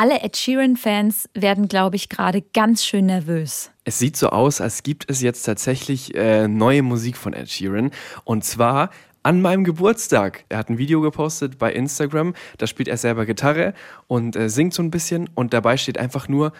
Alle Ed Sheeran-Fans werden, glaube ich, gerade ganz schön nervös. Es sieht so aus, als gibt es jetzt tatsächlich äh, neue Musik von Ed Sheeran. Und zwar an meinem Geburtstag. Er hat ein Video gepostet bei Instagram, da spielt er selber Gitarre und äh, singt so ein bisschen und dabei steht einfach nur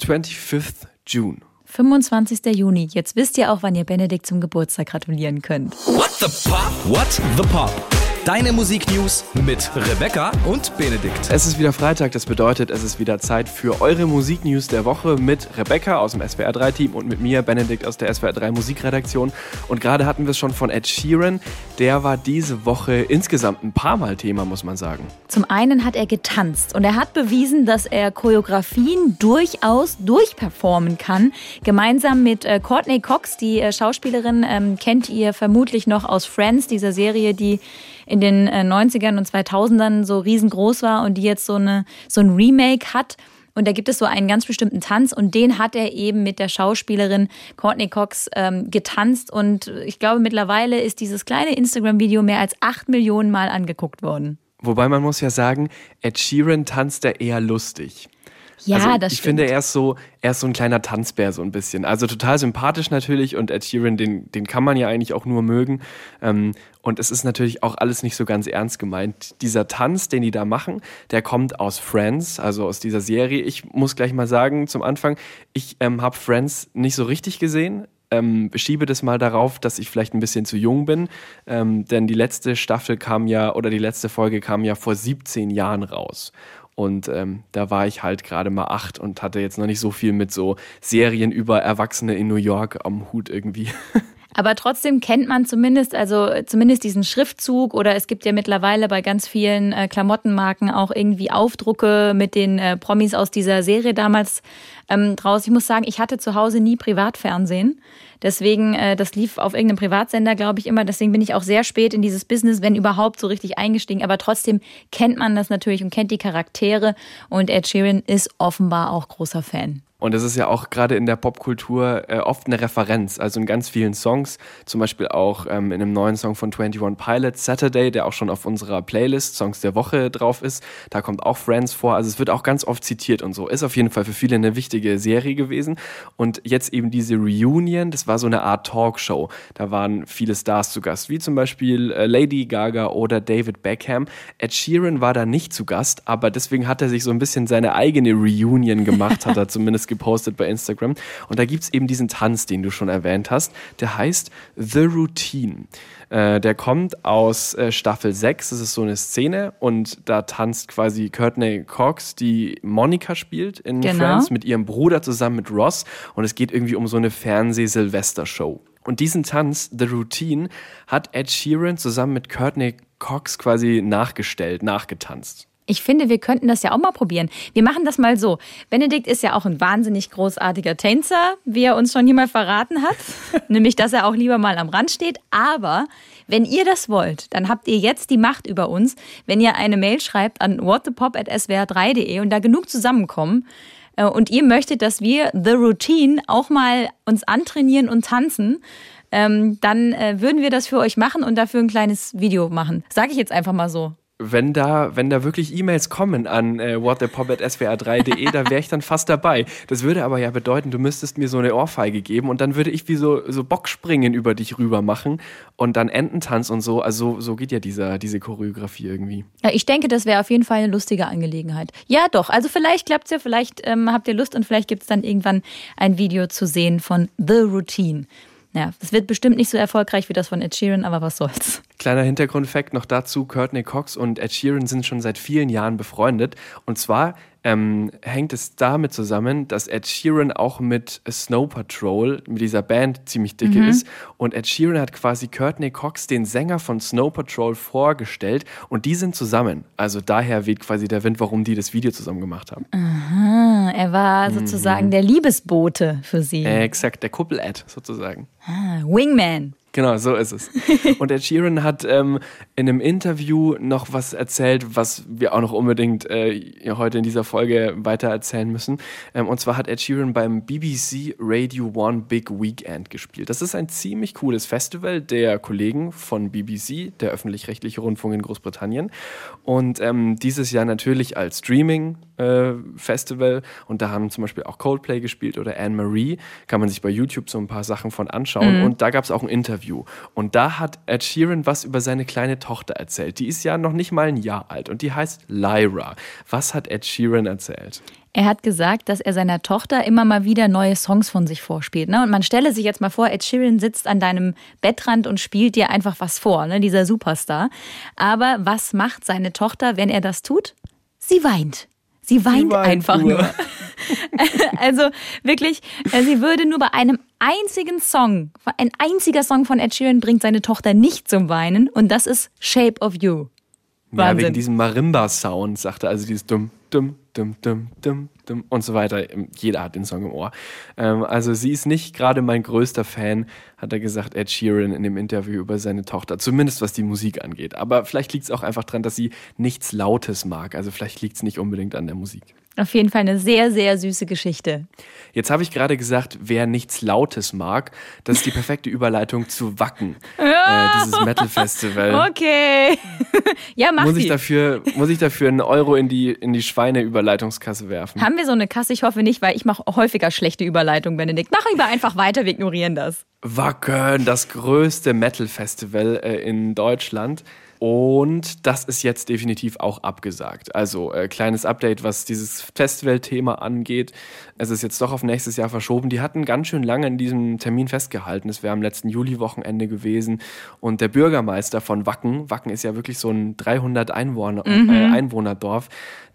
25th June. 25. Juni. Jetzt wisst ihr auch, wann ihr Benedikt zum Geburtstag gratulieren könnt. What the Pop? What the Pop? Deine Musiknews mit Rebecca und Benedikt. Es ist wieder Freitag, das bedeutet, es ist wieder Zeit für eure Musiknews der Woche mit Rebecca aus dem SWR3-Team und mit mir, Benedikt aus der SWR3 Musikredaktion. Und gerade hatten wir es schon von Ed Sheeran. Der war diese Woche insgesamt ein paar Mal Thema, muss man sagen. Zum einen hat er getanzt und er hat bewiesen, dass er Choreografien durchaus durchperformen kann. Gemeinsam mit äh, Courtney Cox, die äh, Schauspielerin, ähm, kennt ihr vermutlich noch aus Friends, dieser Serie, die in den äh, 90ern und 2000ern so riesengroß war und die jetzt so, eine, so ein Remake hat. Und da gibt es so einen ganz bestimmten Tanz und den hat er eben mit der Schauspielerin Courtney Cox ähm, getanzt. Und ich glaube, mittlerweile ist dieses kleine Instagram-Video mehr als acht Millionen Mal angeguckt worden. Wobei man muss ja sagen, Ed Sheeran tanzt da eher lustig. Ja, also, das ich stimmt. finde, er ist so, er ist so ein kleiner Tanzbär, so ein bisschen. Also total sympathisch natürlich und Ed Sheeran, den, den kann man ja eigentlich auch nur mögen. Ähm, und es ist natürlich auch alles nicht so ganz ernst gemeint. Dieser Tanz, den die da machen, der kommt aus Friends, also aus dieser Serie. Ich muss gleich mal sagen zum Anfang, ich ähm, habe Friends nicht so richtig gesehen. Ähm, schiebe das mal darauf, dass ich vielleicht ein bisschen zu jung bin, ähm, denn die letzte Staffel kam ja oder die letzte Folge kam ja vor 17 Jahren raus. Und ähm, da war ich halt gerade mal acht und hatte jetzt noch nicht so viel mit so Serien über Erwachsene in New York am Hut irgendwie. Aber trotzdem kennt man zumindest, also zumindest diesen Schriftzug oder es gibt ja mittlerweile bei ganz vielen äh, Klamottenmarken auch irgendwie Aufdrucke mit den äh, Promis aus dieser Serie damals ähm, draus. Ich muss sagen, ich hatte zu Hause nie Privatfernsehen. Deswegen, äh, das lief auf irgendeinem Privatsender, glaube ich, immer. Deswegen bin ich auch sehr spät in dieses Business, wenn überhaupt, so richtig eingestiegen. Aber trotzdem kennt man das natürlich und kennt die Charaktere. Und Ed Sheeran ist offenbar auch großer Fan. Und es ist ja auch gerade in der Popkultur äh, oft eine Referenz, also in ganz vielen Songs, zum Beispiel auch ähm, in einem neuen Song von 21 Pilots, Saturday, der auch schon auf unserer Playlist Songs der Woche drauf ist. Da kommt auch Friends vor, also es wird auch ganz oft zitiert und so. Ist auf jeden Fall für viele eine wichtige Serie gewesen. Und jetzt eben diese Reunion, das war so eine Art Talkshow. Da waren viele Stars zu Gast, wie zum Beispiel äh, Lady Gaga oder David Beckham. Ed Sheeran war da nicht zu Gast, aber deswegen hat er sich so ein bisschen seine eigene Reunion gemacht, hat er zumindest gepostet bei Instagram. Und da gibt es eben diesen Tanz, den du schon erwähnt hast. Der heißt The Routine. Äh, der kommt aus äh, Staffel 6. Das ist so eine Szene und da tanzt quasi Courtney Cox, die Monika spielt in Genau. Friends, mit ihrem Bruder zusammen mit Ross. Und es geht irgendwie um so eine Fernseh-Silvester-Show. Und diesen Tanz, The Routine, hat Ed Sheeran zusammen mit Courtney Cox quasi nachgestellt, nachgetanzt. Ich finde, wir könnten das ja auch mal probieren. Wir machen das mal so. Benedikt ist ja auch ein wahnsinnig großartiger Tänzer, wie er uns schon hier mal verraten hat. Nämlich, dass er auch lieber mal am Rand steht. Aber wenn ihr das wollt, dann habt ihr jetzt die Macht über uns, wenn ihr eine Mail schreibt an whatthepop.swr3.de und da genug zusammenkommen. äh, Und ihr möchtet, dass wir The Routine auch mal uns antrainieren und tanzen. Ähm, dann äh, würden wir das für euch machen und dafür ein kleines Video machen. Sage ich jetzt einfach mal so. Wenn da, wenn da wirklich E-Mails kommen an äh, whatthepop.swr3.de, da wäre ich dann fast dabei. Das würde aber ja bedeuten, du müsstest mir so eine Ohrfeige geben und dann würde ich wie so, so Bockspringen über dich rüber machen und dann Ententanz und so. Also so geht ja dieser, diese Choreografie irgendwie. Ja, ich denke, das wäre auf jeden Fall eine lustige Angelegenheit. Ja, doch. Also vielleicht klappt's ja, vielleicht ähm, habt ihr Lust und vielleicht gibt's dann irgendwann ein Video zu sehen von The Routine. Ja, das wird bestimmt nicht so erfolgreich wie das von Ed Sheeran, aber was soll's. Kleiner Hintergrundfakt noch dazu, Courtney Cox und Ed Sheeran sind schon seit vielen Jahren befreundet. Und zwar ähm, hängt es damit zusammen, dass Ed Sheeran auch mit Snow Patrol, mit dieser Band, ziemlich dicke ist. Und Ed Sheeran hat quasi Courtney Cox, den Sänger von Snow Patrol, vorgestellt. Und die sind zusammen. Also daher weht quasi der Wind, warum die das Video zusammen gemacht haben. Ah, er war sozusagen der Liebesbote für sie. Äh, exakt, der Kuppel-Ad sozusagen. Ah, Wingman. Genau, so ist es. Und Ed Sheeran hat ähm, in einem Interview noch was erzählt, was wir auch noch unbedingt äh, heute in dieser Folge weiter erzählen müssen. Ähm, und zwar hat Ed Sheeran beim BBC Radio One Big Weekend gespielt. Das ist ein ziemlich cooles Festival der Kollegen von BBC, der öffentlich-rechtliche Rundfunk in Großbritannien. Und ähm, dieses Jahr natürlich als Streaming-Festival. Äh, und da haben zum Beispiel auch Coldplay gespielt oder Anne-Marie. Kann man sich bei YouTube so ein paar Sachen von anschauen. Mhm. Und da gab es auch ein Interview Interview. Und da hat Ed Sheeran was über seine kleine Tochter erzählt. Die ist ja noch nicht mal ein Jahr alt und die heißt Lyra. Was hat Ed Sheeran erzählt? Er hat gesagt, dass er seiner Tochter immer mal wieder neue Songs von sich vorspielt. Ne? Und man stelle sich jetzt mal vor, Ed Sheeran sitzt an deinem Bettrand und spielt dir einfach was vor, ne? dieser Superstar. Aber was macht seine Tochter, wenn er das tut? Sie weint. Sie weint, sie weint einfach nur. nur. also wirklich, äh, sie würde nur bei einem einzigen Song, ein einziger Song von Ed Sheeran bringt seine Tochter nicht zum Weinen und das ist Shape of You. Wahnsinn. Ja, wegen diesem Marimba-Sound, sagte also dieses dumm, dumm, dumm, dumm, dumm, und so weiter. Jeder hat den Song im Ohr. Ähm, also sie ist nicht gerade mein größter Fan, hat er gesagt, Ed Sheeran in dem Interview über seine Tochter. Zumindest was die Musik angeht. Aber vielleicht liegt es auch einfach daran, dass sie nichts Lautes mag. Also vielleicht liegt es nicht unbedingt an der Musik. Auf jeden Fall eine sehr, sehr süße Geschichte. Jetzt habe ich gerade gesagt, wer nichts Lautes mag, das ist die perfekte Überleitung zu Wacken, äh, dieses Metal Festival. Okay. ja, mach muss ich dafür Muss ich dafür einen Euro in die, in die Schweine-Überleitungskasse werfen? Haben wir so eine Kasse? Ich hoffe nicht, weil ich mache häufiger schlechte Überleitungen, Benedikt. Mach lieber einfach weiter, wir ignorieren das. Wacken, das größte Metal Festival äh, in Deutschland. Und das ist jetzt definitiv auch abgesagt. Also äh, kleines Update, was dieses Festival-Thema angeht. Es ist jetzt doch auf nächstes Jahr verschoben. Die hatten ganz schön lange in diesem Termin festgehalten. Es wäre am letzten Juli-Wochenende gewesen. Und der Bürgermeister von Wacken, Wacken ist ja wirklich so ein 300 Einwohner, mhm. äh, Einwohnerdorf,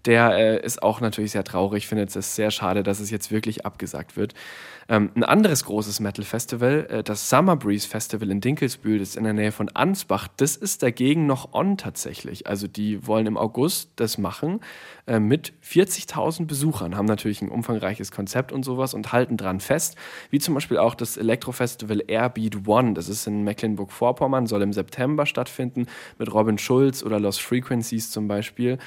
der äh, ist auch natürlich sehr traurig. Ich finde es sehr schade, dass es jetzt wirklich abgesagt wird. Ähm, ein anderes großes Metal-Festival, äh, das Summer Breeze Festival in Dinkelsbühl, das ist in der Nähe von Ansbach, das ist dagegen noch on tatsächlich. Also die wollen im August das machen äh, mit 40.000 Besuchern, haben natürlich ein umfangreiches Konzept und sowas und halten dran fest. Wie zum Beispiel auch das Elektrofestival Airbeat One, das ist in Mecklenburg-Vorpommern, soll im September stattfinden mit Robin Schulz oder Lost Frequencies zum Beispiel.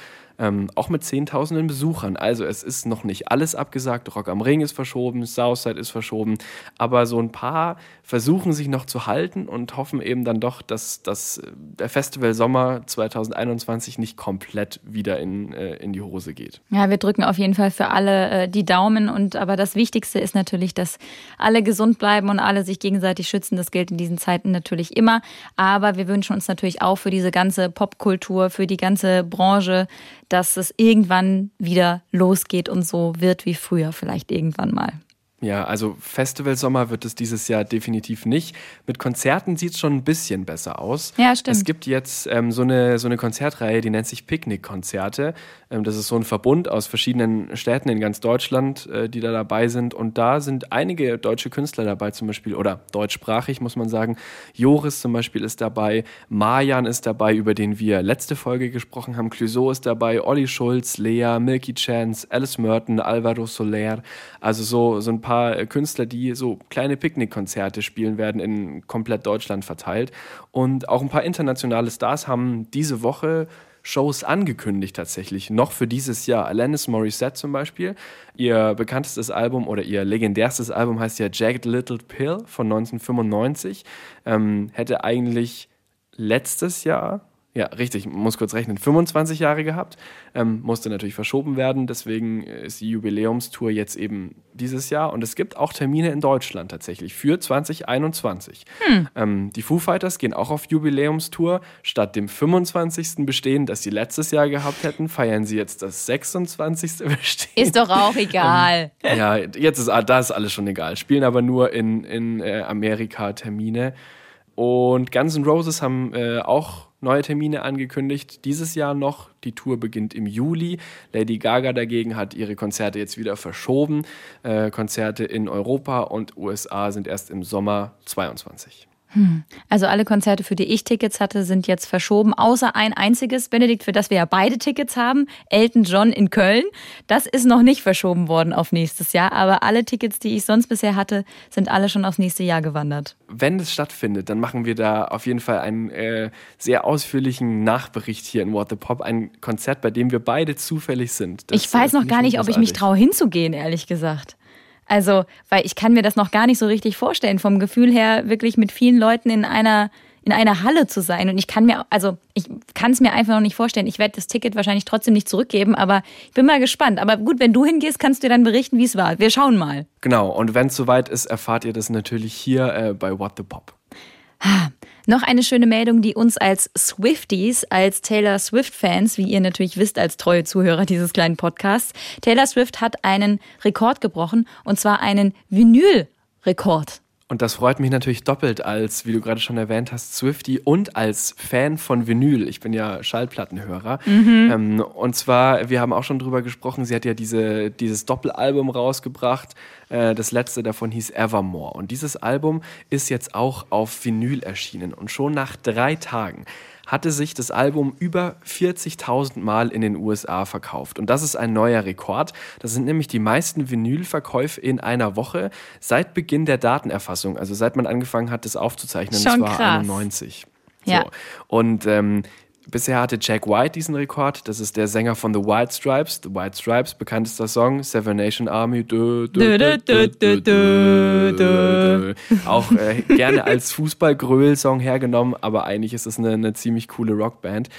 Ähm, auch mit Zehntausenden Besuchern. Also es ist noch nicht alles abgesagt. Rock am Ring ist verschoben, Southside ist verschoben. Aber so ein paar versuchen sich noch zu halten und hoffen eben dann doch, dass, dass äh, der Festival Sommer 2021 nicht komplett wieder in, äh, in die Hose geht. Ja, wir drücken auf jeden Fall für alle äh, die Daumen. Und aber das Wichtigste ist natürlich, dass alle gesund bleiben und alle sich gegenseitig schützen. Das gilt in diesen Zeiten natürlich immer. Aber wir wünschen uns natürlich auch für diese ganze Popkultur, für die ganze Branche, dass es irgendwann wieder losgeht und so wird wie früher vielleicht irgendwann mal. Ja, also Festivalsommer wird es dieses Jahr definitiv nicht. Mit Konzerten sieht es schon ein bisschen besser aus. Ja, stimmt. Es gibt jetzt ähm, so, eine, so eine Konzertreihe, die nennt sich Picknick-Konzerte. Ähm, das ist so ein Verbund aus verschiedenen Städten in ganz Deutschland, äh, die da dabei sind. Und da sind einige deutsche Künstler dabei, zum Beispiel, oder deutschsprachig muss man sagen. Joris zum Beispiel ist dabei, Marjan ist dabei, über den wir letzte Folge gesprochen haben. Clouseau ist dabei, Olli Schulz, Lea, Milky Chance, Alice Merton, Alvaro Soler. Also so, so ein paar paar äh, Künstler, die so kleine Picknickkonzerte spielen werden in komplett Deutschland verteilt. Und auch ein paar internationale Stars haben diese Woche Shows angekündigt tatsächlich, noch für dieses Jahr. Alanis Morissette zum Beispiel, ihr bekanntestes Album oder ihr legendärstes Album heißt ja Jagged Little Pill von 1995, ähm, hätte eigentlich letztes Jahr ja, richtig, muss kurz rechnen. 25 Jahre gehabt, ähm, musste natürlich verschoben werden. Deswegen ist die Jubiläumstour jetzt eben dieses Jahr. Und es gibt auch Termine in Deutschland tatsächlich für 2021. Hm. Ähm, die Foo Fighters gehen auch auf Jubiläumstour. Statt dem 25. Bestehen, das sie letztes Jahr gehabt hätten, feiern sie jetzt das 26. Bestehen. Ist doch auch egal. ähm, ja, jetzt ist da ist alles schon egal. Spielen aber nur in, in äh, Amerika Termine. Und Guns N' Roses haben äh, auch neue Termine angekündigt. Dieses Jahr noch. Die Tour beginnt im Juli. Lady Gaga dagegen hat ihre Konzerte jetzt wieder verschoben. Äh, Konzerte in Europa und USA sind erst im Sommer 22. Hm. Also alle Konzerte, für die ich Tickets hatte, sind jetzt verschoben, außer ein einziges, Benedikt, für das wir ja beide Tickets haben, Elton John in Köln. Das ist noch nicht verschoben worden auf nächstes Jahr, aber alle Tickets, die ich sonst bisher hatte, sind alle schon aufs nächste Jahr gewandert. Wenn es stattfindet, dann machen wir da auf jeden Fall einen äh, sehr ausführlichen Nachbericht hier in What the Pop, ein Konzert, bei dem wir beide zufällig sind. Das, ich weiß noch gar nicht, ob ich mich traue hinzugehen, ehrlich gesagt. Also, weil ich kann mir das noch gar nicht so richtig vorstellen, vom Gefühl her wirklich mit vielen Leuten in einer in einer Halle zu sein. Und ich kann mir, also ich kann es mir einfach noch nicht vorstellen. Ich werde das Ticket wahrscheinlich trotzdem nicht zurückgeben, aber ich bin mal gespannt. Aber gut, wenn du hingehst, kannst du dir dann berichten, wie es war. Wir schauen mal. Genau, und wenn es soweit ist, erfahrt ihr das natürlich hier äh, bei What the Pop. Noch eine schöne Meldung, die uns als Swifties, als Taylor Swift-Fans, wie ihr natürlich wisst als treue Zuhörer dieses kleinen Podcasts, Taylor Swift hat einen Rekord gebrochen und zwar einen Vinyl-Rekord. Und das freut mich natürlich doppelt als, wie du gerade schon erwähnt hast, Swifty und als Fan von Vinyl. Ich bin ja Schallplattenhörer. Mhm. Ähm, und zwar, wir haben auch schon drüber gesprochen, sie hat ja diese, dieses Doppelalbum rausgebracht. Äh, das letzte davon hieß Evermore. Und dieses Album ist jetzt auch auf Vinyl erschienen. Und schon nach drei Tagen hatte sich das Album über 40.000 Mal in den USA verkauft. Und das ist ein neuer Rekord. Das sind nämlich die meisten Vinylverkäufe in einer Woche seit Beginn der Datenerfassung, also seit man angefangen hat, das aufzuzeichnen. Schon das war krass. 91. Ja. So. Und ähm, Bisher hatte Jack White diesen Rekord. Das ist der Sänger von The White Stripes. The White Stripes, bekanntester Song, Seven Nation Army. Auch äh, gerne als Fußballgröl-Song hergenommen, aber eigentlich ist es eine, eine ziemlich coole Rockband.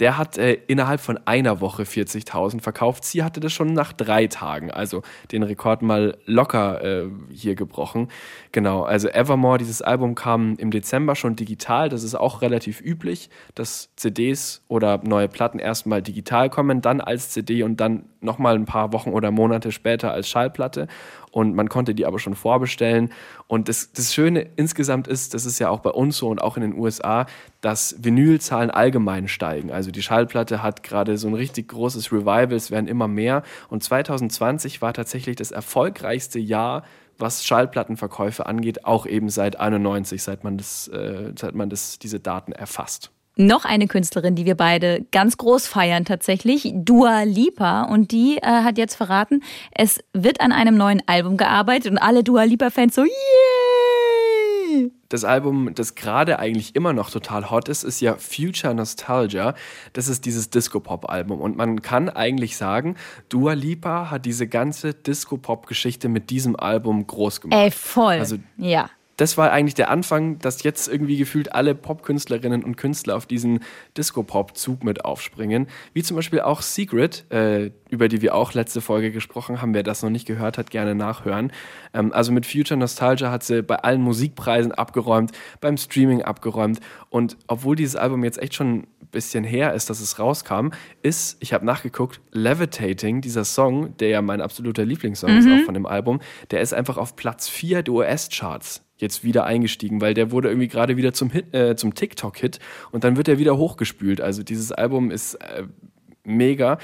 Der hat äh, innerhalb von einer Woche 40.000 verkauft. Sie hatte das schon nach drei Tagen, also den Rekord mal locker äh, hier gebrochen. Genau, also Evermore, dieses Album kam im Dezember schon digital. Das ist auch relativ üblich, dass CDs CDs oder neue Platten erstmal digital kommen, dann als CD und dann nochmal ein paar Wochen oder Monate später als Schallplatte. Und man konnte die aber schon vorbestellen. Und das, das Schöne insgesamt ist, das ist ja auch bei uns so und auch in den USA, dass Vinylzahlen allgemein steigen. Also die Schallplatte hat gerade so ein richtig großes Revival, es werden immer mehr. Und 2020 war tatsächlich das erfolgreichste Jahr was Schallplattenverkäufe angeht, auch eben seit 91, seit man das, äh, seit man das, diese Daten erfasst noch eine Künstlerin, die wir beide ganz groß feiern tatsächlich, Dua Lipa. Und die äh, hat jetzt verraten, es wird an einem neuen Album gearbeitet und alle Dua Lipa-Fans so, yay! Das Album, das gerade eigentlich immer noch total hot ist, ist ja Future Nostalgia. Das ist dieses Disco-Pop-Album. Und man kann eigentlich sagen, Dua Lipa hat diese ganze Disco-Pop-Geschichte mit diesem Album groß gemacht. Ey, voll. Also, ja das war eigentlich der Anfang, dass jetzt irgendwie gefühlt alle Popkünstlerinnen und Künstler auf diesen Disco-Pop-Zug mit aufspringen. Wie zum Beispiel auch Secret, äh, über die wir auch letzte Folge gesprochen haben. Wer das noch nicht gehört hat, gerne nachhören. Ähm, also mit Future Nostalgia hat sie bei allen Musikpreisen abgeräumt, beim Streaming abgeräumt. Und obwohl dieses Album jetzt echt schon ein bisschen her ist, dass es rauskam, ist, ich habe nachgeguckt, Levitating, dieser Song, der ja mein absoluter Lieblingssong mhm. ist auch von dem Album, der ist einfach auf Platz 4 der US-Charts jetzt wieder eingestiegen, weil der wurde irgendwie gerade wieder zum, äh, zum TikTok-Hit und dann wird er wieder hochgespült. Also dieses Album ist äh, mega.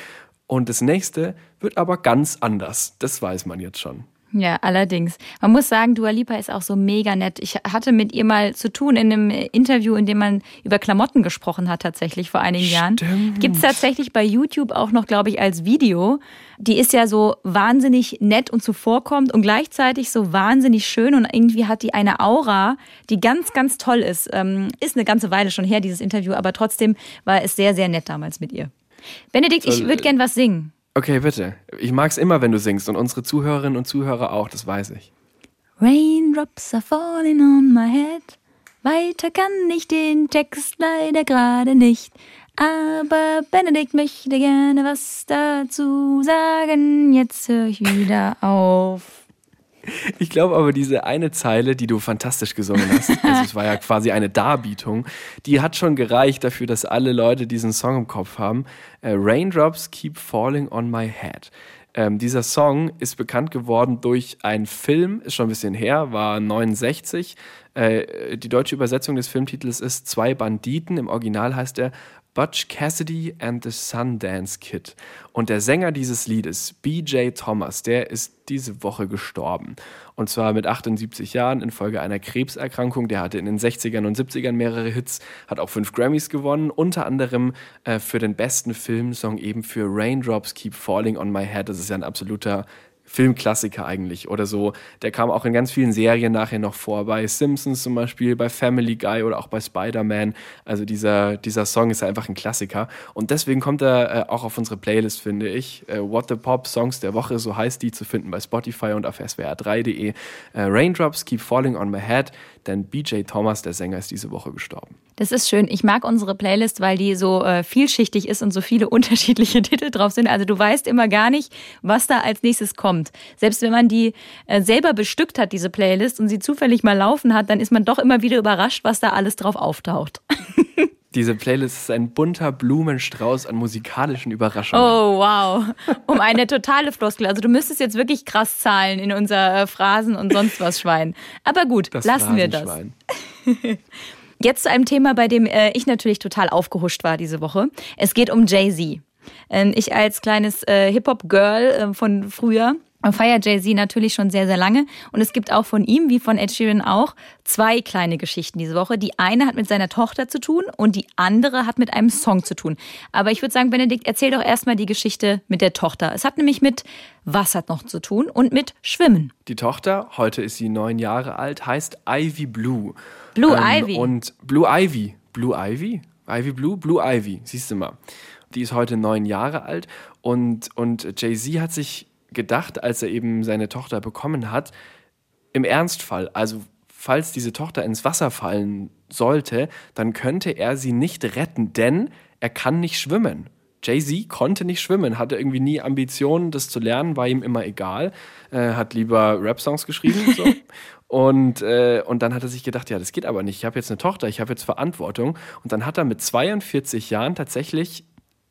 Und das nächste wird aber ganz anders. Das weiß man jetzt schon. Ja, allerdings. Man muss sagen, Dua Lipa ist auch so mega nett. Ich hatte mit ihr mal zu tun in einem Interview, in dem man über Klamotten gesprochen hat, tatsächlich vor einigen Stimmt. Jahren. Gibt es tatsächlich bei YouTube auch noch, glaube ich, als Video. Die ist ja so wahnsinnig nett und zuvorkommt und gleichzeitig so wahnsinnig schön und irgendwie hat die eine Aura, die ganz, ganz toll ist. Ähm, ist eine ganze Weile schon her, dieses Interview, aber trotzdem war es sehr, sehr nett damals mit ihr. Benedikt, ich würde gern was singen. Okay, bitte. Ich mag es immer, wenn du singst und unsere Zuhörerinnen und Zuhörer auch, das weiß ich. Raindrops are falling on my head. Weiter kann ich den Text leider gerade nicht. Aber Benedikt möchte gerne was dazu sagen. Jetzt höre ich wieder auf. Ich glaube aber, diese eine Zeile, die du fantastisch gesungen hast, also es war ja quasi eine Darbietung, die hat schon gereicht dafür, dass alle Leute diesen Song im Kopf haben. Äh, Raindrops keep falling on my head. Ähm, dieser Song ist bekannt geworden durch einen Film, ist schon ein bisschen her, war 69. Äh, die deutsche Übersetzung des Filmtitels ist Zwei Banditen. Im Original heißt er Butch Cassidy and the Sundance Kid. Und der Sänger dieses Liedes, BJ Thomas, der ist diese Woche gestorben. Und zwar mit 78 Jahren infolge einer Krebserkrankung. Der hatte in den 60ern und 70ern mehrere Hits, hat auch fünf Grammys gewonnen, unter anderem äh, für den besten Filmsong eben für Raindrops Keep Falling on My Head. Das ist ja ein absoluter Filmklassiker eigentlich oder so. Der kam auch in ganz vielen Serien nachher noch vor, bei Simpsons zum Beispiel, bei Family Guy oder auch bei Spider-Man. Also dieser, dieser Song ist einfach ein Klassiker und deswegen kommt er äh, auch auf unsere Playlist, finde ich. Äh, What the Pop Songs der Woche, so heißt die, zu finden bei Spotify und auf swr3.de. Äh, Raindrops Keep Falling on My Head, denn BJ Thomas, der Sänger, ist diese Woche gestorben. Das ist schön. Ich mag unsere Playlist, weil die so äh, vielschichtig ist und so viele unterschiedliche Titel drauf sind. Also du weißt immer gar nicht, was da als nächstes kommt. Selbst wenn man die äh, selber bestückt hat, diese Playlist, und sie zufällig mal laufen hat, dann ist man doch immer wieder überrascht, was da alles drauf auftaucht. Diese Playlist ist ein bunter Blumenstrauß an musikalischen Überraschungen. Oh, wow. Um eine totale Floskel. Also du müsstest jetzt wirklich krass zahlen in unser äh, Phrasen und sonst was Schwein. Aber gut, das lassen wir das. Jetzt zu einem Thema, bei dem äh, ich natürlich total aufgehuscht war diese Woche. Es geht um Jay-Z. Ähm, ich als kleines äh, Hip-Hop-Girl äh, von früher feiert Jay-Z natürlich schon sehr, sehr lange. Und es gibt auch von ihm, wie von Ed Sheeran auch, zwei kleine Geschichten diese Woche. Die eine hat mit seiner Tochter zu tun und die andere hat mit einem Song zu tun. Aber ich würde sagen, Benedikt, erzähl doch erstmal die Geschichte mit der Tochter. Es hat nämlich mit Wasser noch zu tun und mit Schwimmen. Die Tochter, heute ist sie neun Jahre alt, heißt Ivy Blue. Blue ähm, Ivy. Und Blue Ivy. Blue Ivy? Ivy Blue? Blue Ivy, siehst du mal. Die ist heute neun Jahre alt und, und Jay-Z hat sich gedacht, als er eben seine Tochter bekommen hat, im Ernstfall, also falls diese Tochter ins Wasser fallen sollte, dann könnte er sie nicht retten, denn er kann nicht schwimmen. Jay-Z konnte nicht schwimmen, hatte irgendwie nie Ambitionen, das zu lernen, war ihm immer egal, äh, hat lieber Rap-Songs geschrieben. So. und, äh, und dann hat er sich gedacht, ja, das geht aber nicht, ich habe jetzt eine Tochter, ich habe jetzt Verantwortung. Und dann hat er mit 42 Jahren tatsächlich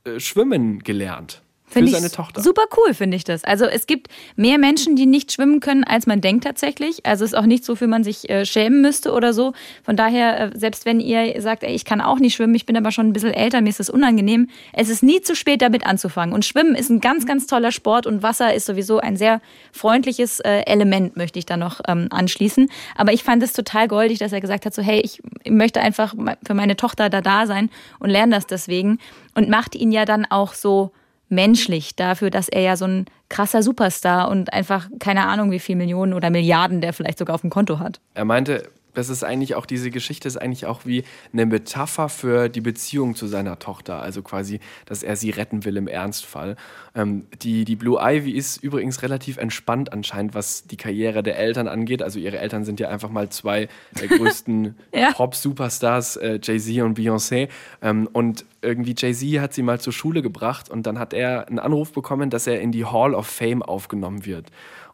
äh, schwimmen gelernt. Finde ich super cool, finde ich das. Also es gibt mehr Menschen, die nicht schwimmen können, als man denkt tatsächlich. Also es ist auch nichts, wofür man sich äh, schämen müsste oder so. Von daher, äh, selbst wenn ihr sagt, ey, ich kann auch nicht schwimmen, ich bin aber schon ein bisschen älter, mir ist das unangenehm, es ist nie zu spät, damit anzufangen. Und Schwimmen ist ein ganz, ganz toller Sport und Wasser ist sowieso ein sehr freundliches äh, Element, möchte ich da noch ähm, anschließen. Aber ich fand es total goldig, dass er gesagt hat, so hey, ich möchte einfach für meine Tochter da da sein und lerne das deswegen. Und macht ihn ja dann auch so menschlich dafür, dass er ja so ein krasser Superstar und einfach keine Ahnung, wie viel Millionen oder Milliarden der vielleicht sogar auf dem Konto hat. Er meinte, das ist eigentlich auch, diese Geschichte ist eigentlich auch wie eine Metapher für die Beziehung zu seiner Tochter. Also quasi, dass er sie retten will im Ernstfall. Ähm, die, die Blue Ivy ist übrigens relativ entspannt anscheinend, was die Karriere der Eltern angeht. Also ihre Eltern sind ja einfach mal zwei der größten ja. Pop-Superstars, äh, Jay-Z und Beyoncé. Ähm, und irgendwie Jay-Z hat sie mal zur Schule gebracht und dann hat er einen Anruf bekommen, dass er in die Hall of Fame aufgenommen wird.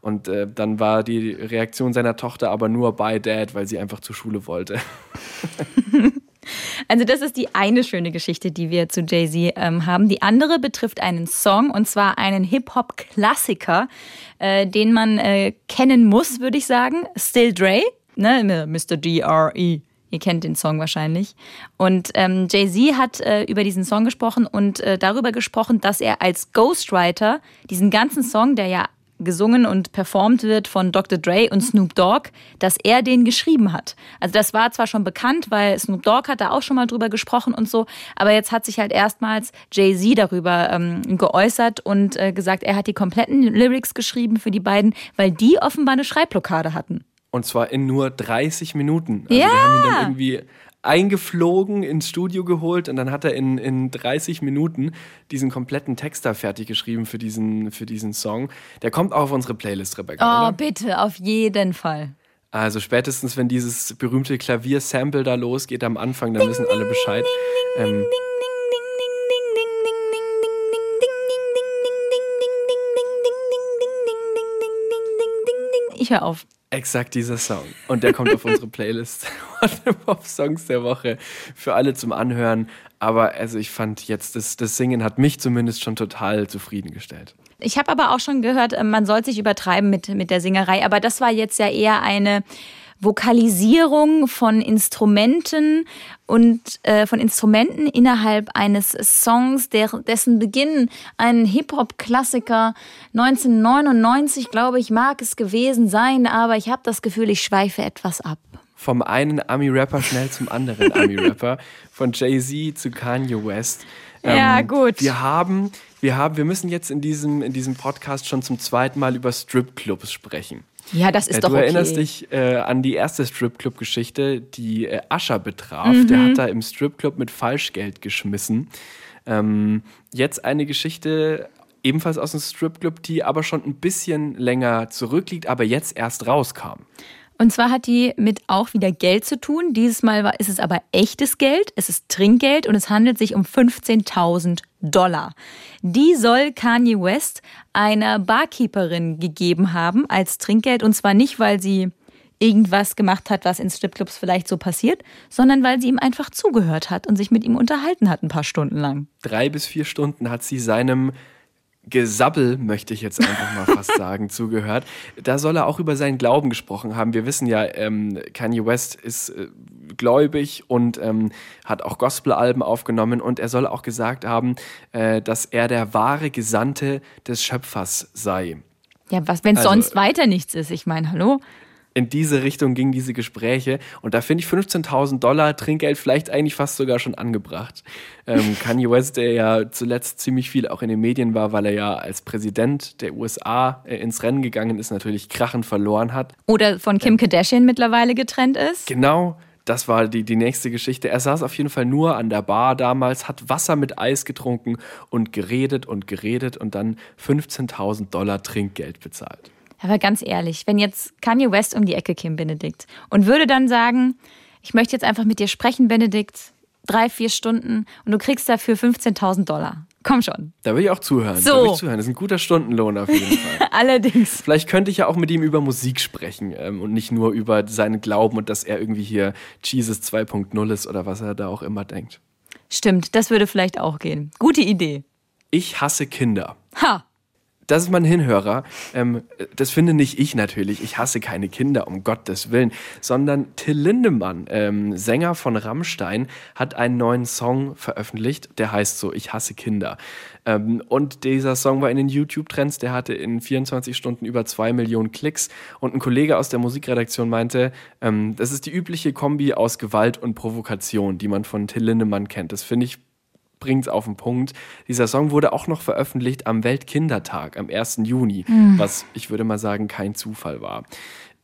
Und äh, dann war die Reaktion seiner Tochter aber nur bei Dad, weil sie einfach zur Schule wollte. Also das ist die eine schöne Geschichte, die wir zu Jay-Z ähm, haben. Die andere betrifft einen Song und zwar einen Hip-Hop-Klassiker, äh, den man äh, kennen muss, würde ich sagen. Still Dre, ne? Mr. D.R.E. Ihr kennt den Song wahrscheinlich. Und ähm, Jay-Z hat äh, über diesen Song gesprochen und äh, darüber gesprochen, dass er als Ghostwriter diesen ganzen Song, der ja gesungen und performt wird von Dr. Dre und Snoop Dogg, dass er den geschrieben hat. Also das war zwar schon bekannt, weil Snoop Dogg hat da auch schon mal drüber gesprochen und so, aber jetzt hat sich halt erstmals Jay-Z darüber ähm, geäußert und äh, gesagt, er hat die kompletten Lyrics geschrieben für die beiden, weil die offenbar eine Schreibblockade hatten. Und zwar in nur 30 Minuten. Also ja. Wir haben ihn dann irgendwie eingeflogen, ins Studio geholt und dann hat er in, in 30 Minuten diesen kompletten Text da fertig geschrieben für diesen, für diesen Song. Der kommt auch auf unsere Playlist, Rebecca. Oh, oder? bitte, auf jeden Fall. Also spätestens, wenn dieses berühmte Klavier-Sample da losgeht am Anfang, dann wissen alle Bescheid. Ähm, ich höre auf. Exakt dieser Song. Und der kommt auf unsere Playlist Pop-Songs der Woche für alle zum Anhören. Aber also ich fand jetzt, das, das Singen hat mich zumindest schon total zufriedengestellt. Ich habe aber auch schon gehört, äh, man soll sich übertreiben mit, mit der Singerei. Aber das war jetzt ja eher eine Vokalisierung von Instrumenten und äh, von Instrumenten innerhalb eines Songs, der, dessen Beginn ein Hip-Hop-Klassiker 1999, glaube ich, mag es gewesen sein, aber ich habe das Gefühl, ich schweife etwas ab. Vom einen Ami-Rapper schnell zum anderen Ami-Rapper, von Jay-Z zu Kanye West. ja, ähm, gut. Wir haben, wir haben, wir müssen jetzt in diesem, in diesem Podcast schon zum zweiten Mal über Stripclubs sprechen. Ja, das ist äh, doch Du okay. erinnerst dich äh, an die erste Stripclub-Geschichte, die äh, Ascher betraf. Der Mhm. hat da im Stripclub mit Falschgeld geschmissen. Ähm, jetzt eine Geschichte ebenfalls aus dem Stripclub, die aber schon ein bisschen länger zurückliegt, aber jetzt erst rauskam. Und zwar hat die mit auch wieder Geld zu tun. Dieses Mal ist es aber echtes Geld, es ist Trinkgeld und es handelt sich um 15.000 Dollar. Die soll Kanye West einer Barkeeperin gegeben haben als Trinkgeld und zwar nicht, weil sie irgendwas gemacht hat, was in Stripclubs vielleicht so passiert, sondern weil sie ihm einfach zugehört hat und sich mit ihm unterhalten hat ein paar Stunden lang. Drei bis vier Stunden hat sie seinem Gesabbel, möchte ich jetzt einfach mal fast sagen, zugehört. Da soll er auch über seinen Glauben gesprochen haben. Wir wissen ja, ähm, Kanye West ist äh, gläubig und ähm, hat auch Gospelalben aufgenommen und er soll auch gesagt haben, äh, dass er der wahre Gesandte des Schöpfers sei. Ja, was, wenn Also- sonst weiter nichts ist? Ich meine, hallo? In diese Richtung gingen diese Gespräche und da finde ich 15.000 Dollar Trinkgeld vielleicht eigentlich fast sogar schon angebracht. Ähm, Kanye West, der ja zuletzt ziemlich viel auch in den Medien war, weil er ja als Präsident der USA äh, ins Rennen gegangen ist, natürlich krachend verloren hat. Oder von Kim Kardashian mittlerweile getrennt ist. Genau, das war die, die nächste Geschichte. Er saß auf jeden Fall nur an der Bar damals, hat Wasser mit Eis getrunken und geredet und geredet und dann 15.000 Dollar Trinkgeld bezahlt. Aber ganz ehrlich, wenn jetzt Kanye West um die Ecke käme, Benedikt, und würde dann sagen, ich möchte jetzt einfach mit dir sprechen, Benedikt, drei, vier Stunden und du kriegst dafür 15.000 Dollar. Komm schon. Da will ich auch zuhören. So. Da will ich zuhören. Das ist ein guter Stundenlohn auf jeden Fall. Allerdings. Vielleicht könnte ich ja auch mit ihm über Musik sprechen ähm, und nicht nur über seinen Glauben und dass er irgendwie hier Jesus 2.0 ist oder was er da auch immer denkt. Stimmt, das würde vielleicht auch gehen. Gute Idee. Ich hasse Kinder. Ha! Das ist mein Hinhörer. Ähm, das finde nicht ich natürlich. Ich hasse keine Kinder, um Gottes Willen. Sondern Till Lindemann, ähm, Sänger von Rammstein, hat einen neuen Song veröffentlicht, der heißt so, Ich hasse Kinder. Ähm, und dieser Song war in den YouTube-Trends, der hatte in 24 Stunden über zwei Millionen Klicks. Und ein Kollege aus der Musikredaktion meinte, ähm, das ist die übliche Kombi aus Gewalt und Provokation, die man von Till Lindemann kennt. Das finde ich bringt es auf den Punkt. Dieser Song wurde auch noch veröffentlicht am Weltkindertag, am 1. Juni, was ich würde mal sagen kein Zufall war.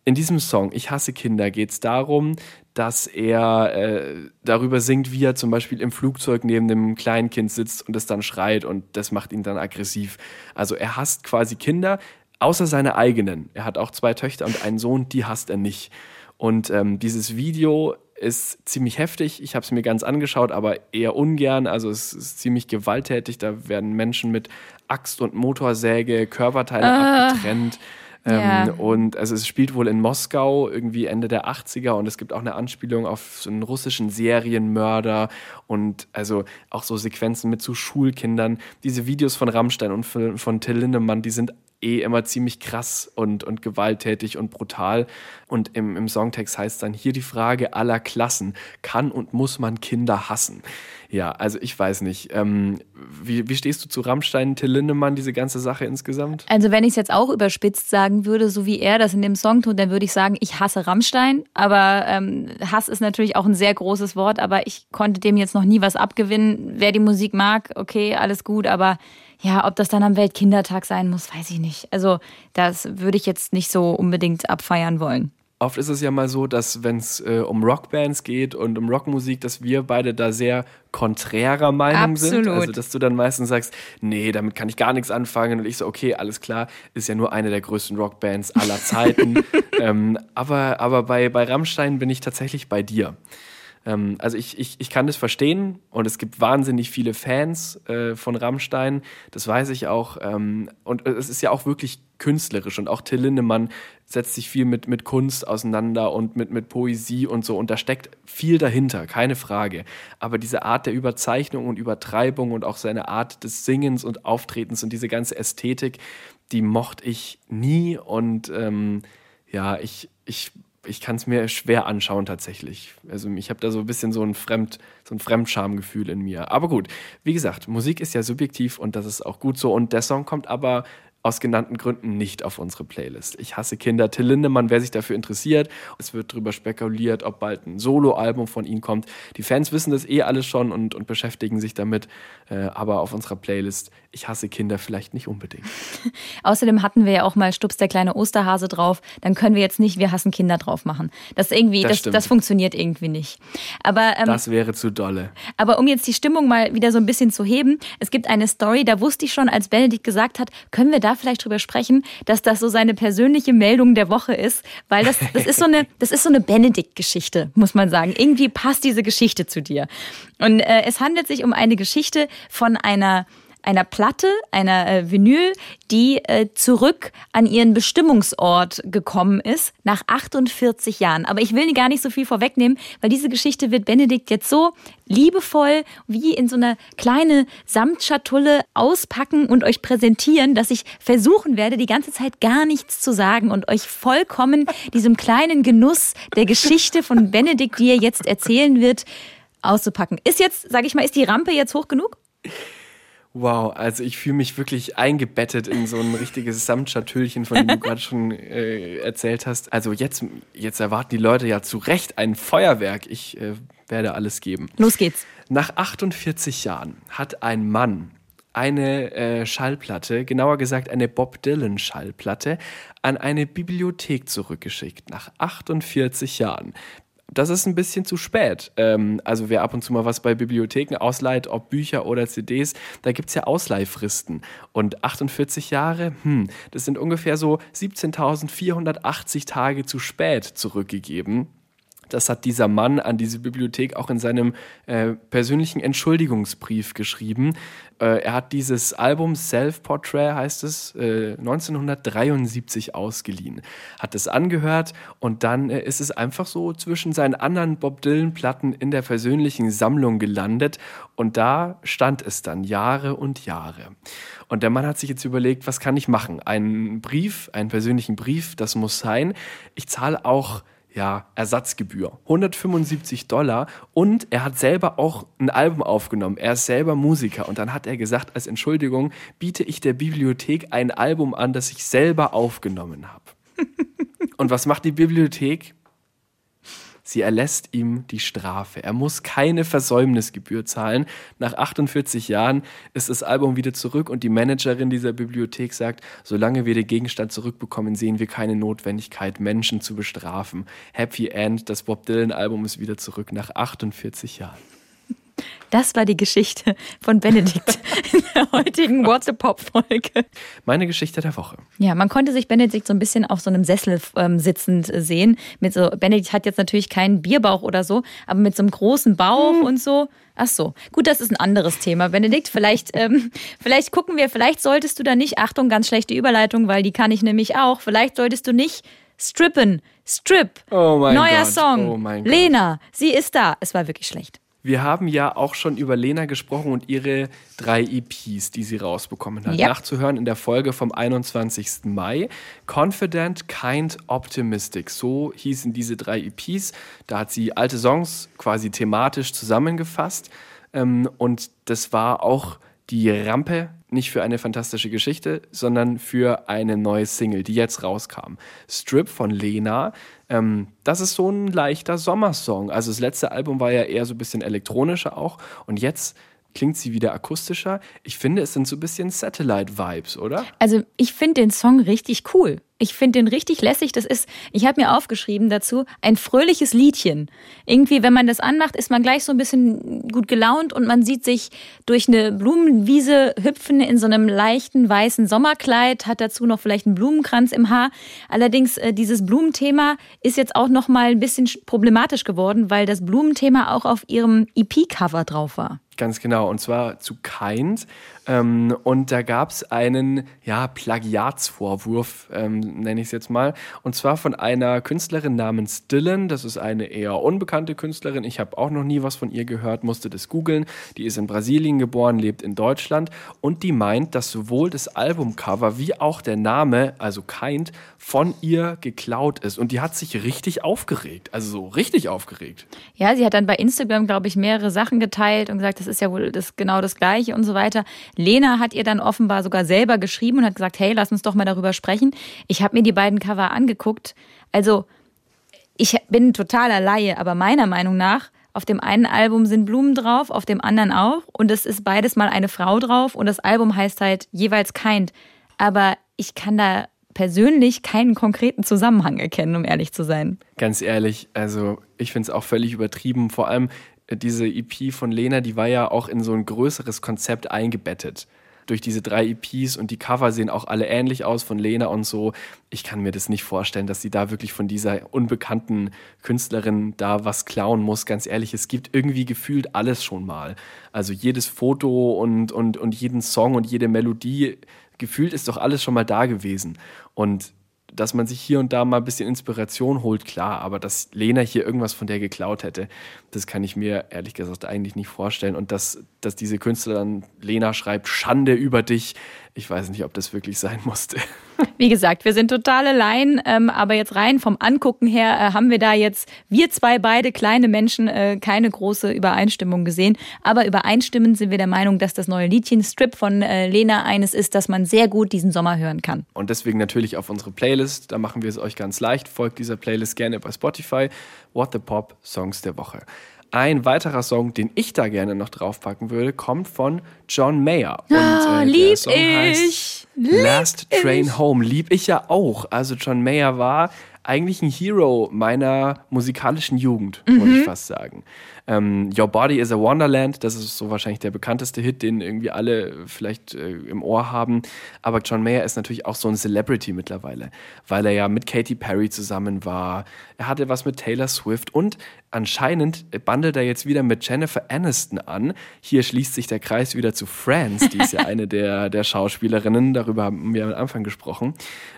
In diesem Song Ich hasse Kinder geht es darum, dass er äh, darüber singt, wie er zum Beispiel im Flugzeug neben einem kleinen Kind sitzt und es dann schreit und das macht ihn dann aggressiv. Also er hasst quasi Kinder, außer seine eigenen. Er hat auch zwei Töchter und einen Sohn, die hasst er nicht. Und ähm, dieses Video ist ziemlich heftig. Ich habe es mir ganz angeschaut, aber eher ungern. Also es ist ziemlich gewalttätig. Da werden Menschen mit Axt und Motorsäge, Körperteile abgetrennt. Ähm, Ja. Und also es spielt wohl in Moskau irgendwie Ende der 80er und es gibt auch eine Anspielung auf so einen russischen Serienmörder und also auch so Sequenzen mit so Schulkindern. Diese Videos von Rammstein und von von Till Lindemann, die sind eh immer ziemlich krass und, und gewalttätig und brutal. Und im, im Songtext heißt dann hier die Frage aller Klassen, kann und muss man Kinder hassen? Ja, also ich weiß nicht. Ähm, wie, wie stehst du zu Rammstein, Till Lindemann, diese ganze Sache insgesamt? Also wenn ich es jetzt auch überspitzt sagen würde, so wie er das in dem Song tut, dann würde ich sagen, ich hasse Rammstein. Aber ähm, Hass ist natürlich auch ein sehr großes Wort, aber ich konnte dem jetzt noch nie was abgewinnen. Wer die Musik mag, okay, alles gut, aber ja, ob das dann am Weltkindertag sein muss, weiß ich nicht. Also das würde ich jetzt nicht so unbedingt abfeiern wollen. Oft ist es ja mal so, dass wenn es äh, um Rockbands geht und um Rockmusik, dass wir beide da sehr konträrer Meinung sind. Absolut. Also dass du dann meistens sagst, nee, damit kann ich gar nichts anfangen. Und ich so, okay, alles klar, ist ja nur eine der größten Rockbands aller Zeiten. ähm, aber aber bei, bei Rammstein bin ich tatsächlich bei dir. Ähm, also ich, ich, ich kann das verstehen und es gibt wahnsinnig viele Fans äh, von Rammstein, das weiß ich auch. Ähm, und es ist ja auch wirklich künstlerisch und auch Till Lindemann setzt sich viel mit, mit Kunst auseinander und mit, mit Poesie und so und da steckt viel dahinter, keine Frage. Aber diese Art der Überzeichnung und Übertreibung und auch seine Art des Singens und Auftretens und diese ganze Ästhetik, die mochte ich nie und ähm, ja, ich, ich ich kann es mir schwer anschauen tatsächlich. Also ich habe da so ein bisschen so ein Fremd, so ein Fremdschamgefühl in mir. Aber gut, wie gesagt, Musik ist ja subjektiv und das ist auch gut so. Und der Song kommt aber aus genannten Gründen nicht auf unsere Playlist. Ich hasse Kinder. Till Lindemann, wer sich dafür interessiert, es wird darüber spekuliert, ob bald ein Soloalbum von ihm kommt. Die Fans wissen das eh alles schon und, und beschäftigen sich damit. Äh, aber auf unserer Playlist, ich hasse Kinder vielleicht nicht unbedingt. Außerdem hatten wir ja auch mal Stups der kleine Osterhase drauf. Dann können wir jetzt nicht Wir hassen Kinder drauf machen. Das irgendwie, das, das, das funktioniert irgendwie nicht. Aber, ähm, das wäre zu dolle. Aber um jetzt die Stimmung mal wieder so ein bisschen zu heben, es gibt eine Story, da wusste ich schon, als Benedikt gesagt hat, können wir da vielleicht drüber sprechen, dass das so seine persönliche Meldung der Woche ist, weil das, das ist so eine, das ist so eine Benedikt-Geschichte, muss man sagen. Irgendwie passt diese Geschichte zu dir. Und äh, es handelt sich um eine Geschichte von einer einer Platte, einer äh, Vinyl, die äh, zurück an ihren Bestimmungsort gekommen ist, nach 48 Jahren. Aber ich will gar nicht so viel vorwegnehmen, weil diese Geschichte wird Benedikt jetzt so liebevoll wie in so einer kleine Samtschatulle auspacken und euch präsentieren, dass ich versuchen werde, die ganze Zeit gar nichts zu sagen und euch vollkommen diesem kleinen Genuss der Geschichte von Benedikt, die er jetzt erzählen wird, auszupacken. Ist jetzt, sage ich mal, ist die Rampe jetzt hoch genug? Wow, also ich fühle mich wirklich eingebettet in so ein richtiges Samtschatüllchen, von dem du gerade schon äh, erzählt hast. Also jetzt, jetzt erwarten die Leute ja zu Recht ein Feuerwerk. Ich äh, werde alles geben. Los geht's. Nach 48 Jahren hat ein Mann eine äh, Schallplatte, genauer gesagt eine Bob Dylan Schallplatte, an eine Bibliothek zurückgeschickt. Nach 48 Jahren das ist ein bisschen zu spät. Ähm, also wer ab und zu mal was bei Bibliotheken ausleiht, ob Bücher oder CDs, da gibt es ja Ausleihfristen. Und 48 Jahre, hm, das sind ungefähr so 17.480 Tage zu spät zurückgegeben. Das hat dieser Mann an diese Bibliothek auch in seinem äh, persönlichen Entschuldigungsbrief geschrieben. Äh, er hat dieses Album Self-Portrait, heißt es, äh, 1973 ausgeliehen, hat es angehört und dann äh, ist es einfach so zwischen seinen anderen Bob Dylan-Platten in der persönlichen Sammlung gelandet und da stand es dann Jahre und Jahre. Und der Mann hat sich jetzt überlegt, was kann ich machen? Einen Brief, einen persönlichen Brief, das muss sein. Ich zahle auch ja, Ersatzgebühr. 175 Dollar und er hat selber auch ein Album aufgenommen. Er ist selber Musiker und dann hat er gesagt, als Entschuldigung biete ich der Bibliothek ein Album an, das ich selber aufgenommen habe. und was macht die Bibliothek? Sie erlässt ihm die Strafe. Er muss keine Versäumnisgebühr zahlen. Nach 48 Jahren ist das Album wieder zurück und die Managerin dieser Bibliothek sagt, solange wir den Gegenstand zurückbekommen, sehen wir keine Notwendigkeit, Menschen zu bestrafen. Happy End, das Bob Dylan Album ist wieder zurück nach 48 Jahren. Das war die Geschichte von Benedikt in der heutigen What the Pop Folge. Meine Geschichte der Woche. Ja, man konnte sich Benedikt so ein bisschen auf so einem Sessel ähm, sitzend sehen. Mit so, Benedikt hat jetzt natürlich keinen Bierbauch oder so, aber mit so einem großen Bauch hm. und so. Ach so, gut, das ist ein anderes Thema. Benedikt, vielleicht, ähm, vielleicht gucken wir, vielleicht solltest du da nicht, Achtung, ganz schlechte Überleitung, weil die kann ich nämlich auch. Vielleicht solltest du nicht strippen. Strip. Oh mein Neuer Gott. Song. Oh mein Lena, sie ist da. Es war wirklich schlecht. Wir haben ja auch schon über Lena gesprochen und ihre drei EPs, die sie rausbekommen hat. Yep. Nachzuhören in der Folge vom 21. Mai. Confident, Kind, Optimistic. So hießen diese drei EPs. Da hat sie alte Songs quasi thematisch zusammengefasst. Ähm, und das war auch die Rampe nicht für eine fantastische Geschichte, sondern für eine neue Single, die jetzt rauskam. Strip von Lena. Ähm, das ist so ein leichter Sommersong. Also das letzte Album war ja eher so ein bisschen elektronischer auch. Und jetzt klingt sie wieder akustischer. Ich finde, es sind so ein bisschen Satellite-Vibes, oder? Also ich finde den Song richtig cool. Ich finde den richtig lässig. Das ist, ich habe mir aufgeschrieben dazu, ein fröhliches Liedchen. Irgendwie, wenn man das anmacht, ist man gleich so ein bisschen gut gelaunt und man sieht sich durch eine Blumenwiese hüpfen in so einem leichten weißen Sommerkleid, hat dazu noch vielleicht einen Blumenkranz im Haar. Allerdings, äh, dieses Blumenthema ist jetzt auch noch mal ein bisschen problematisch geworden, weil das Blumenthema auch auf ihrem EP-Cover drauf war. Ganz genau, und zwar zu Kind. Ähm, und da gab es einen ja, Plagiatsvorwurf, ähm, nenne ich es jetzt mal. Und zwar von einer Künstlerin namens Dylan. Das ist eine eher unbekannte Künstlerin. Ich habe auch noch nie was von ihr gehört, musste das googeln. Die ist in Brasilien geboren, lebt in Deutschland. Und die meint, dass sowohl das Albumcover wie auch der Name, also Kind, von ihr geklaut ist. Und die hat sich richtig aufgeregt. Also so richtig aufgeregt. Ja, sie hat dann bei Instagram, glaube ich, mehrere Sachen geteilt und gesagt, das ist ja wohl das, genau das Gleiche und so weiter. Lena hat ihr dann offenbar sogar selber geschrieben und hat gesagt, hey, lass uns doch mal darüber sprechen. Ich habe mir die beiden Cover angeguckt. Also, ich bin totaler Laie, aber meiner Meinung nach, auf dem einen Album sind Blumen drauf, auf dem anderen auch. Und es ist beides mal eine Frau drauf und das Album heißt halt jeweils Kind. Aber ich kann da persönlich keinen konkreten Zusammenhang erkennen, um ehrlich zu sein. Ganz ehrlich, also ich finde es auch völlig übertrieben. Vor allem diese EP von Lena, die war ja auch in so ein größeres Konzept eingebettet. Durch diese drei EPs und die Cover sehen auch alle ähnlich aus von Lena und so. Ich kann mir das nicht vorstellen, dass sie da wirklich von dieser unbekannten Künstlerin da was klauen muss. Ganz ehrlich, es gibt irgendwie gefühlt alles schon mal. Also jedes Foto und, und, und jeden Song und jede Melodie, gefühlt ist doch alles schon mal da gewesen. Und dass man sich hier und da mal ein bisschen Inspiration holt, klar, aber dass Lena hier irgendwas von der geklaut hätte, das kann ich mir ehrlich gesagt eigentlich nicht vorstellen. Und dass, dass diese Künstlerin Lena schreibt, Schande über dich, ich weiß nicht, ob das wirklich sein musste. Wie gesagt, wir sind totale Laien, ähm, aber jetzt rein vom Angucken her äh, haben wir da jetzt, wir zwei beide kleine Menschen, äh, keine große Übereinstimmung gesehen. Aber übereinstimmend sind wir der Meinung, dass das neue Liedchen Strip von äh, Lena eines ist, das man sehr gut diesen Sommer hören kann. Und deswegen natürlich auf unsere Playlist, da machen wir es euch ganz leicht. Folgt dieser Playlist gerne bei Spotify. What the Pop Songs der Woche. Ein weiterer Song, den ich da gerne noch draufpacken würde, kommt von John Mayer. Und, äh, lieb ich! Last lieb Train ich. Home. Lieb ich ja auch. Also John Mayer war eigentlich ein Hero meiner musikalischen Jugend, mhm. muss ich fast sagen. Ähm, Your Body is a Wonderland, das ist so wahrscheinlich der bekannteste Hit, den irgendwie alle vielleicht äh, im Ohr haben. Aber John Mayer ist natürlich auch so ein Celebrity mittlerweile, weil er ja mit Katy Perry zusammen war. Er hatte was mit Taylor Swift und anscheinend bandelt er jetzt wieder mit Jennifer Aniston an. Hier schließt sich der Kreis wieder zu Friends, die ist ja eine der, der Schauspielerinnen, darüber haben wir am Anfang gesprochen.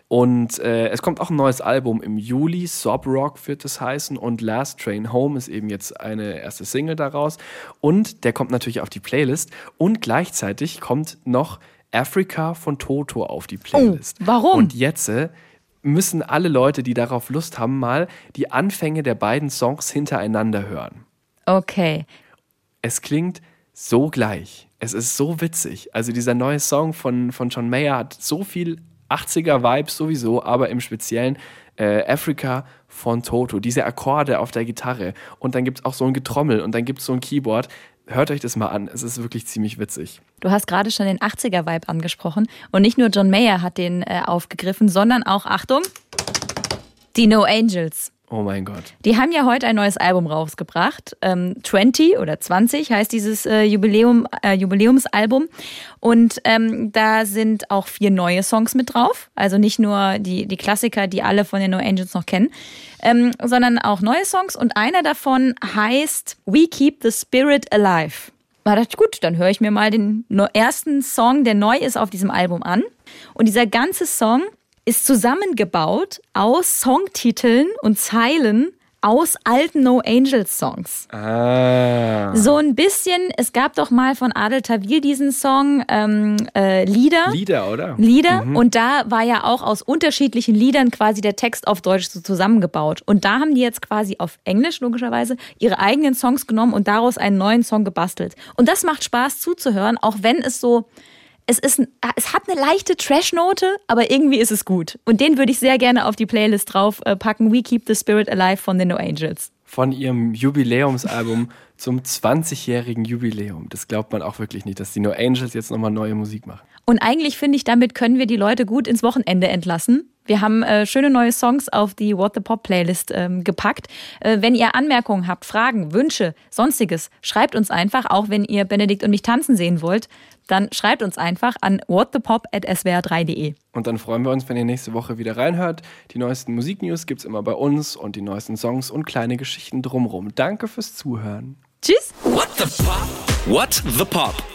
Und äh, es kommt auch ein neues Album im Juli, Sob Rock wird es heißen und Last Train Home ist eben jetzt eine erste Single daraus und der kommt natürlich auf die Playlist und gleichzeitig kommt noch Africa von Toto auf die Playlist. Oh, warum? Und jetzt äh, müssen alle Leute, die darauf Lust haben, mal die Anfänge der beiden Songs hintereinander hören. Okay. Es klingt so gleich. Es ist so witzig. Also dieser neue Song von, von John Mayer hat so viel 80er-Vibes sowieso, aber im Speziellen äh, Africa von Toto. Diese Akkorde auf der Gitarre. Und dann gibt es auch so ein Getrommel und dann gibt es so ein Keyboard. Hört euch das mal an. Es ist wirklich ziemlich witzig. Du hast gerade schon den 80er-Vibe angesprochen. Und nicht nur John Mayer hat den äh, aufgegriffen, sondern auch, Achtung, die No Angels. Oh mein Gott. Die haben ja heute ein neues Album rausgebracht. Ähm, 20 oder 20 heißt dieses äh, Jubiläum, äh, Jubiläumsalbum. Und ähm, da sind auch vier neue Songs mit drauf. Also nicht nur die, die Klassiker, die alle von den No Angels noch kennen, ähm, sondern auch neue Songs. Und einer davon heißt We Keep the Spirit Alive. Da dachte ich, gut, dann höre ich mir mal den ersten Song, der neu ist auf diesem Album an. Und dieser ganze Song ist zusammengebaut aus Songtiteln und Zeilen aus alten No Angels Songs. Ah. So ein bisschen, es gab doch mal von Adel Tawil diesen Song ähm, äh, Lieder. Lieder, oder? Lieder. Mhm. Und da war ja auch aus unterschiedlichen Liedern quasi der Text auf Deutsch so zusammengebaut. Und da haben die jetzt quasi auf Englisch logischerweise ihre eigenen Songs genommen und daraus einen neuen Song gebastelt. Und das macht Spaß zuzuhören, auch wenn es so es, ist, es hat eine leichte Trash-Note, aber irgendwie ist es gut. Und den würde ich sehr gerne auf die Playlist draufpacken. Äh, We Keep the Spirit Alive von The No Angels. Von ihrem Jubiläumsalbum zum 20-jährigen Jubiläum. Das glaubt man auch wirklich nicht, dass die No Angels jetzt nochmal neue Musik machen. Und eigentlich finde ich, damit können wir die Leute gut ins Wochenende entlassen. Wir haben äh, schöne neue Songs auf die What the Pop Playlist ähm, gepackt. Äh, wenn ihr Anmerkungen habt, Fragen, Wünsche, sonstiges, schreibt uns einfach, auch wenn ihr Benedikt und mich tanzen sehen wollt dann schreibt uns einfach an whatthepop.swr3.de. Und dann freuen wir uns, wenn ihr nächste Woche wieder reinhört. Die neuesten Musiknews gibt es immer bei uns und die neuesten Songs und kleine Geschichten drumherum. Danke fürs Zuhören. Tschüss. What the Pop? What the Pop?